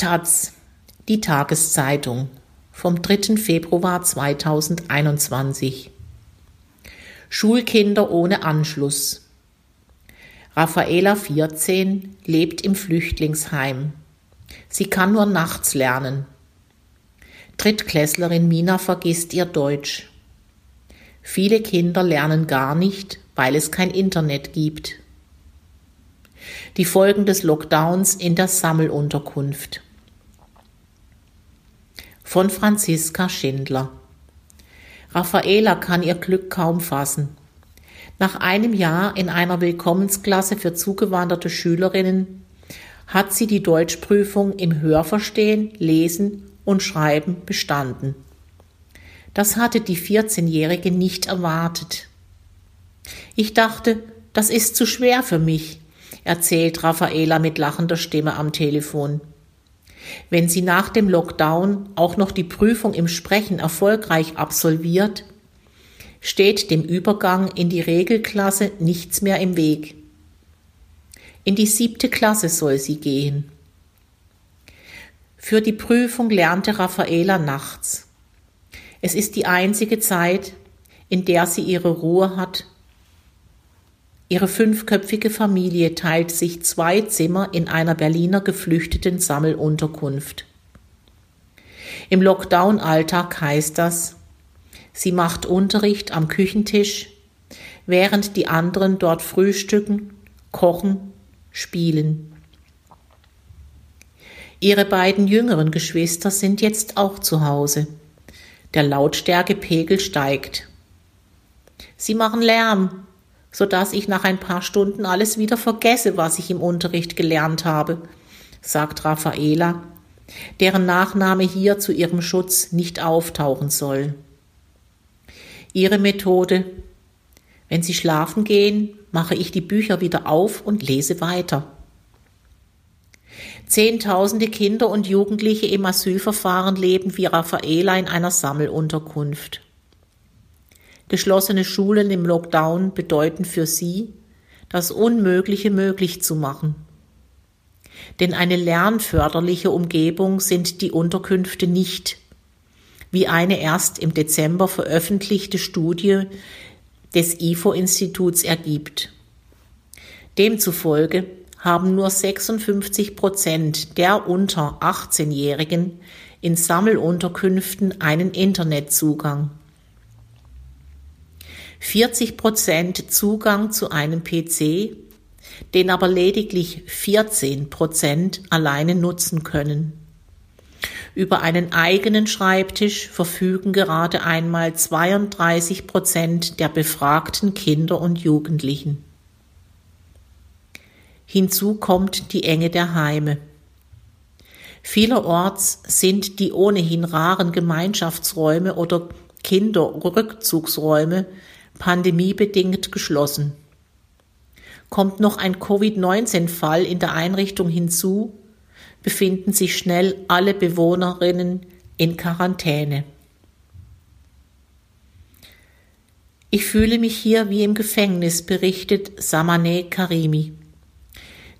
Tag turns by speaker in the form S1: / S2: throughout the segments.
S1: Taz, die Tageszeitung vom 3. Februar 2021. Schulkinder ohne Anschluss. Raffaela 14 lebt im Flüchtlingsheim. Sie kann nur nachts lernen. Drittklässlerin Mina vergisst ihr Deutsch. Viele Kinder lernen gar nicht, weil es kein Internet gibt. Die Folgen des Lockdowns in der Sammelunterkunft von Franziska Schindler. Raffaela kann ihr Glück kaum fassen. Nach einem Jahr in einer Willkommensklasse für zugewanderte Schülerinnen hat sie die Deutschprüfung im Hörverstehen, Lesen und Schreiben bestanden. Das hatte die 14-Jährige nicht erwartet. Ich dachte, das ist zu schwer für mich, erzählt Raffaela mit lachender Stimme am Telefon. Wenn sie nach dem Lockdown auch noch die Prüfung im Sprechen erfolgreich absolviert, steht dem Übergang in die Regelklasse nichts mehr im Weg. In die siebte Klasse soll sie gehen. Für die Prüfung lernte Raffaela nachts. Es ist die einzige Zeit, in der sie ihre Ruhe hat Ihre fünfköpfige Familie teilt sich zwei Zimmer in einer Berliner geflüchteten Sammelunterkunft. Im Lockdown-Alltag heißt das, sie macht Unterricht am Küchentisch, während die anderen dort frühstücken, kochen, spielen. Ihre beiden jüngeren Geschwister sind jetzt auch zu Hause. Der Lautstärkepegel steigt. Sie machen Lärm, so dass ich nach ein paar Stunden alles wieder vergesse, was ich im Unterricht gelernt habe, sagt Raffaela, deren Nachname hier zu ihrem Schutz nicht auftauchen soll. Ihre Methode Wenn Sie schlafen gehen, mache ich die Bücher wieder auf und lese weiter. Zehntausende Kinder und Jugendliche im Asylverfahren leben wie Raffaela in einer Sammelunterkunft. Geschlossene Schulen im Lockdown bedeuten für sie, das Unmögliche möglich zu machen. Denn eine lernförderliche Umgebung sind die Unterkünfte nicht, wie eine erst im Dezember veröffentlichte Studie des IFO-Instituts ergibt. Demzufolge haben nur 56 Prozent der unter 18-Jährigen in Sammelunterkünften einen Internetzugang. 40 Prozent Zugang zu einem PC, den aber lediglich 14 Prozent alleine nutzen können. Über einen eigenen Schreibtisch verfügen gerade einmal 32 Prozent der befragten Kinder und Jugendlichen. Hinzu kommt die Enge der Heime. Vielerorts sind die ohnehin raren Gemeinschaftsräume oder Kinderrückzugsräume pandemiebedingt geschlossen. Kommt noch ein Covid-19-Fall in der Einrichtung hinzu, befinden sich schnell alle Bewohnerinnen in Quarantäne. Ich fühle mich hier wie im Gefängnis, berichtet Samaneh Karimi.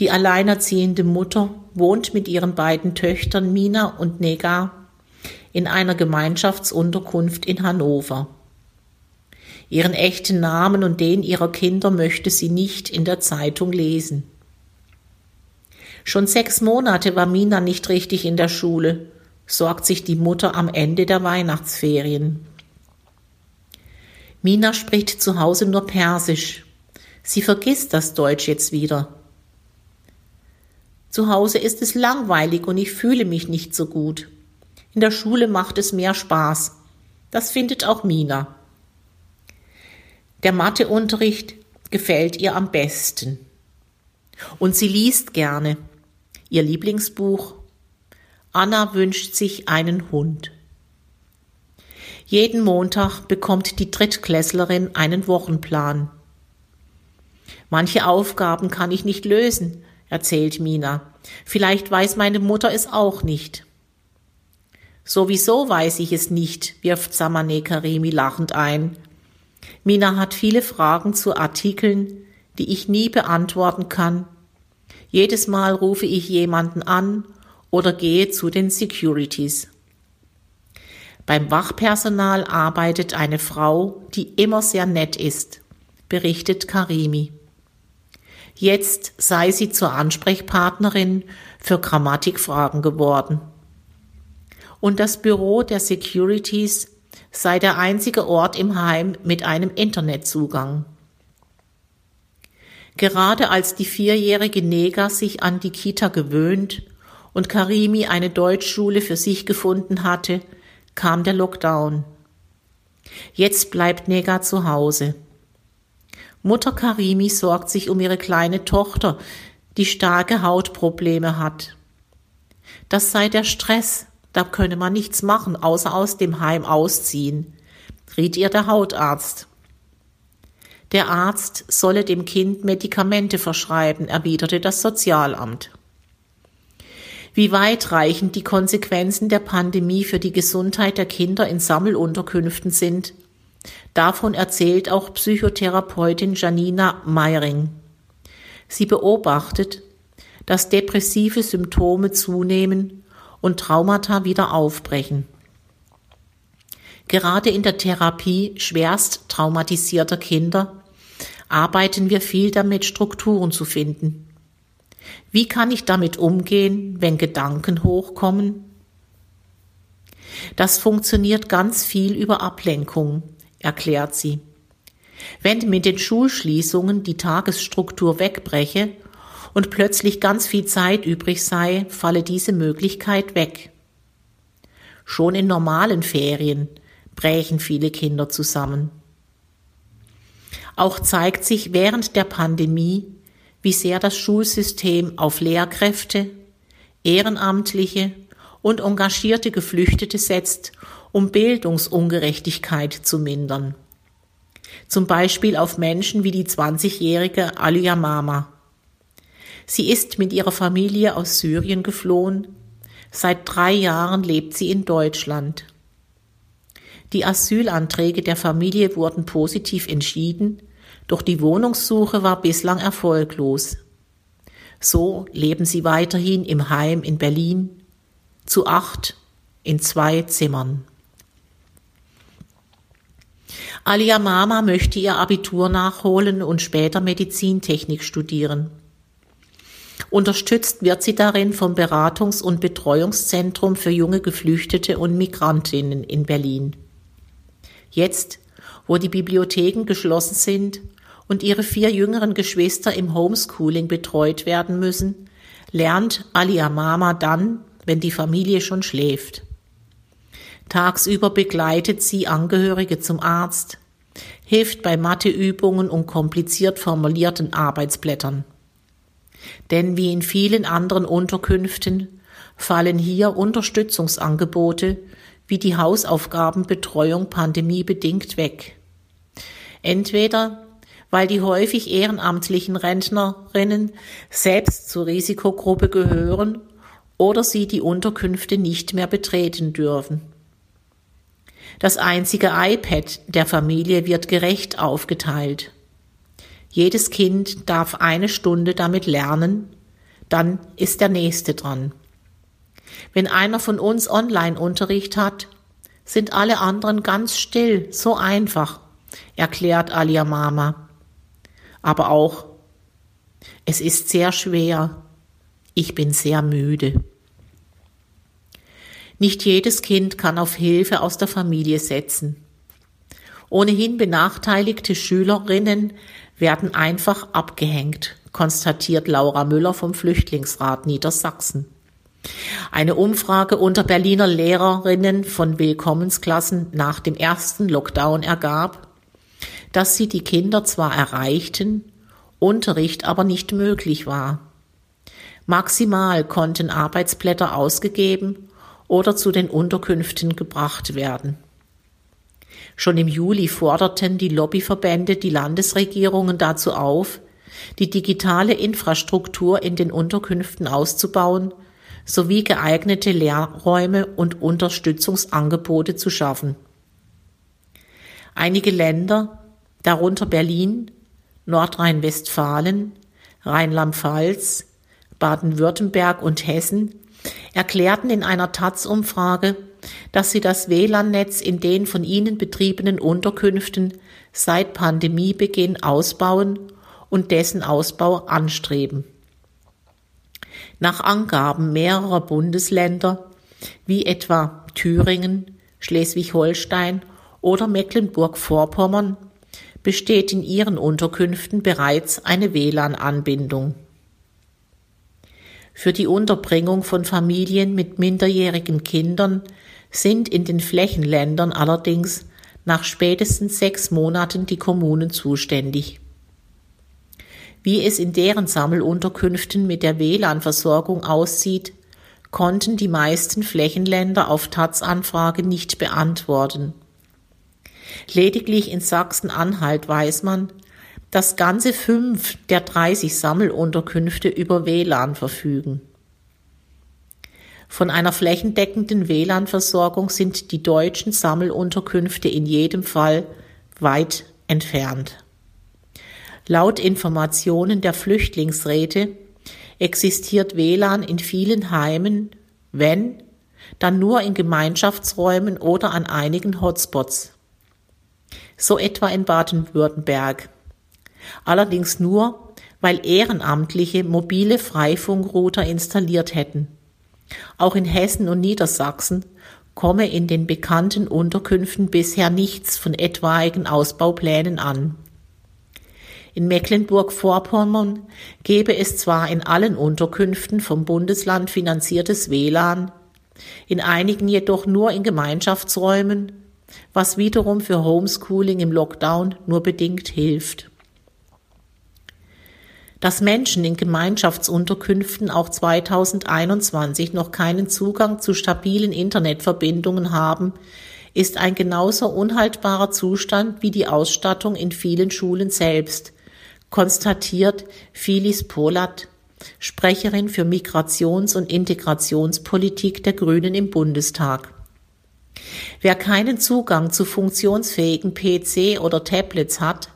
S1: Die alleinerziehende Mutter wohnt mit ihren beiden Töchtern Mina und Nega in einer Gemeinschaftsunterkunft in Hannover. Ihren echten Namen und den ihrer Kinder möchte sie nicht in der Zeitung lesen. Schon sechs Monate war Mina nicht richtig in der Schule, sorgt sich die Mutter am Ende der Weihnachtsferien. Mina spricht zu Hause nur Persisch. Sie vergisst das Deutsch jetzt wieder. Zu Hause ist es langweilig und ich fühle mich nicht so gut. In der Schule macht es mehr Spaß. Das findet auch Mina. Der Matheunterricht gefällt ihr am besten. Und sie liest gerne. Ihr Lieblingsbuch Anna wünscht sich einen Hund. Jeden Montag bekommt die Drittklässlerin einen Wochenplan. Manche Aufgaben kann ich nicht lösen, erzählt Mina. Vielleicht weiß meine Mutter es auch nicht. Sowieso weiß ich es nicht, wirft Samane Karimi lachend ein Mina hat viele Fragen zu Artikeln, die ich nie beantworten kann. Jedes Mal rufe ich jemanden an, oder gehe zu den Securities. Beim Wachpersonal arbeitet eine Frau, die immer sehr nett ist, berichtet Karimi. Jetzt sei sie zur Ansprechpartnerin für Grammatikfragen geworden. Und das Büro der Securities sei der einzige Ort im Heim mit einem Internetzugang. Gerade als die vierjährige Nega sich an die Kita gewöhnt und Karimi eine Deutschschule für sich gefunden hatte, kam der Lockdown. Jetzt bleibt Nega zu Hause. Mutter Karimi sorgt sich um ihre kleine Tochter, die starke Hautprobleme hat. Das sei der Stress, da könne man nichts machen, außer aus dem Heim ausziehen, riet ihr der Hautarzt. Der Arzt solle dem Kind Medikamente verschreiben, erwiderte das Sozialamt. Wie weitreichend die Konsequenzen der Pandemie für die Gesundheit der Kinder in Sammelunterkünften sind, davon erzählt auch Psychotherapeutin Janina Meiring. Sie beobachtet, dass depressive Symptome zunehmen und Traumata wieder aufbrechen. Gerade in der Therapie schwerst traumatisierter Kinder arbeiten wir viel damit, Strukturen zu finden. Wie kann ich damit umgehen, wenn Gedanken hochkommen? Das funktioniert ganz viel über Ablenkung, erklärt sie. Wenn mit den Schulschließungen die Tagesstruktur wegbreche und plötzlich ganz viel Zeit übrig sei, falle diese Möglichkeit weg. Schon in normalen Ferien brechen viele Kinder zusammen. Auch zeigt sich während der Pandemie, wie sehr das Schulsystem auf Lehrkräfte, Ehrenamtliche und engagierte Geflüchtete setzt, um Bildungsungerechtigkeit zu mindern. Zum Beispiel auf Menschen wie die 20-jährige Alia Mama. Sie ist mit ihrer Familie aus Syrien geflohen. Seit drei Jahren lebt sie in Deutschland. Die Asylanträge der Familie wurden positiv entschieden, doch die Wohnungssuche war bislang erfolglos. So leben sie weiterhin im Heim in Berlin, zu acht in zwei Zimmern. Alia Mama möchte ihr Abitur nachholen und später Medizintechnik studieren. Unterstützt wird sie darin vom Beratungs- und Betreuungszentrum für junge Geflüchtete und Migrantinnen in Berlin. Jetzt, wo die Bibliotheken geschlossen sind und ihre vier jüngeren Geschwister im Homeschooling betreut werden müssen, lernt Alia Mama dann, wenn die Familie schon schläft. Tagsüber begleitet sie Angehörige zum Arzt, hilft bei Matheübungen und kompliziert formulierten Arbeitsblättern. Denn wie in vielen anderen Unterkünften fallen hier Unterstützungsangebote wie die Hausaufgabenbetreuung pandemiebedingt weg. Entweder weil die häufig ehrenamtlichen Rentnerinnen selbst zur Risikogruppe gehören oder sie die Unterkünfte nicht mehr betreten dürfen. Das einzige iPad der Familie wird gerecht aufgeteilt. Jedes Kind darf eine Stunde damit lernen, dann ist der nächste dran. Wenn einer von uns Online-Unterricht hat, sind alle anderen ganz still, so einfach, erklärt Alia Mama. Aber auch, es ist sehr schwer, ich bin sehr müde. Nicht jedes Kind kann auf Hilfe aus der Familie setzen. Ohnehin benachteiligte Schülerinnen werden einfach abgehängt, konstatiert Laura Müller vom Flüchtlingsrat Niedersachsen. Eine Umfrage unter Berliner Lehrerinnen von Willkommensklassen nach dem ersten Lockdown ergab, dass sie die Kinder zwar erreichten, Unterricht aber nicht möglich war. Maximal konnten Arbeitsblätter ausgegeben oder zu den Unterkünften gebracht werden. Schon im Juli forderten die Lobbyverbände die Landesregierungen dazu auf, die digitale Infrastruktur in den Unterkünften auszubauen sowie geeignete Lehrräume und Unterstützungsangebote zu schaffen. Einige Länder, darunter Berlin, Nordrhein-Westfalen, Rheinland-Pfalz, Baden-Württemberg und Hessen, erklärten in einer Taz-Umfrage, dass sie das WLAN-Netz in den von ihnen betriebenen Unterkünften seit Pandemiebeginn ausbauen und dessen Ausbau anstreben. Nach Angaben mehrerer Bundesländer, wie etwa Thüringen, Schleswig-Holstein oder Mecklenburg-Vorpommern, besteht in ihren Unterkünften bereits eine WLAN-Anbindung. Für die Unterbringung von Familien mit minderjährigen Kindern sind in den Flächenländern allerdings nach spätestens sechs Monaten die Kommunen zuständig. Wie es in deren Sammelunterkünften mit der WLAN-Versorgung aussieht, konnten die meisten Flächenländer auf Taz-Anfrage nicht beantworten. Lediglich in Sachsen-Anhalt weiß man, dass ganze fünf der 30 Sammelunterkünfte über WLAN verfügen. Von einer flächendeckenden WLAN-Versorgung sind die deutschen Sammelunterkünfte in jedem Fall weit entfernt. Laut Informationen der Flüchtlingsräte existiert WLAN in vielen Heimen, wenn, dann nur in Gemeinschaftsräumen oder an einigen Hotspots. So etwa in Baden-Württemberg. Allerdings nur, weil Ehrenamtliche mobile Freifunkrouter installiert hätten. Auch in Hessen und Niedersachsen komme in den bekannten Unterkünften bisher nichts von etwaigen Ausbauplänen an. In Mecklenburg-Vorpommern gebe es zwar in allen Unterkünften vom Bundesland finanziertes WLAN, in einigen jedoch nur in Gemeinschaftsräumen, was wiederum für Homeschooling im Lockdown nur bedingt hilft. Dass Menschen in Gemeinschaftsunterkünften auch 2021 noch keinen Zugang zu stabilen Internetverbindungen haben, ist ein genauso unhaltbarer Zustand wie die Ausstattung in vielen Schulen selbst, konstatiert Phyllis Polat, Sprecherin für Migrations- und Integrationspolitik der Grünen im Bundestag. Wer keinen Zugang zu funktionsfähigen PC oder Tablets hat,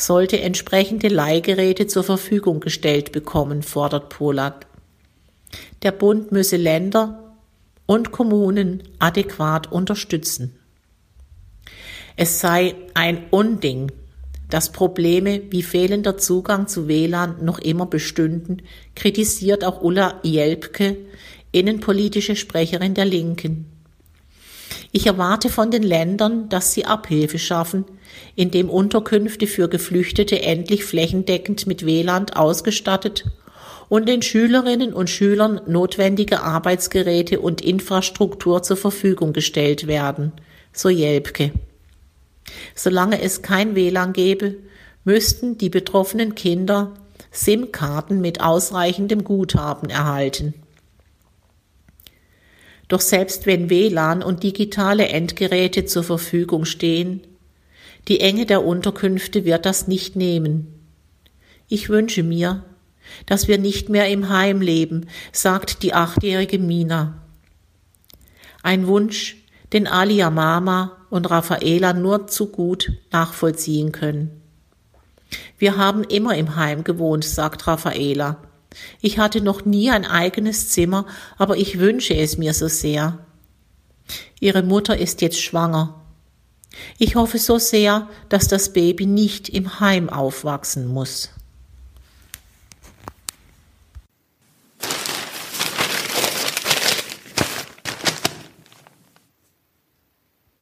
S1: sollte entsprechende Leihgeräte zur Verfügung gestellt bekommen, fordert Polat. Der Bund müsse Länder und Kommunen adäquat unterstützen. Es sei ein Unding, dass Probleme wie fehlender Zugang zu WLAN noch immer bestünden, kritisiert auch Ulla Jelpke, innenpolitische Sprecherin der Linken. Ich erwarte von den Ländern, dass sie Abhilfe schaffen, indem Unterkünfte für Geflüchtete endlich flächendeckend mit WLAN ausgestattet und den Schülerinnen und Schülern notwendige Arbeitsgeräte und Infrastruktur zur Verfügung gestellt werden, so Jelpke. Solange es kein WLAN gäbe, müssten die betroffenen Kinder SIM-Karten mit ausreichendem Guthaben erhalten. Doch selbst wenn WLAN und digitale Endgeräte zur Verfügung stehen, die Enge der Unterkünfte wird das nicht nehmen. Ich wünsche mir, dass wir nicht mehr im Heim leben, sagt die achtjährige Mina. Ein Wunsch, den Alia Mama und Raffaela nur zu gut nachvollziehen können. Wir haben immer im Heim gewohnt, sagt Raffaela. Ich hatte noch nie ein eigenes Zimmer, aber ich wünsche es mir so sehr. Ihre Mutter ist jetzt schwanger. Ich hoffe so sehr, dass das Baby nicht im Heim aufwachsen muss.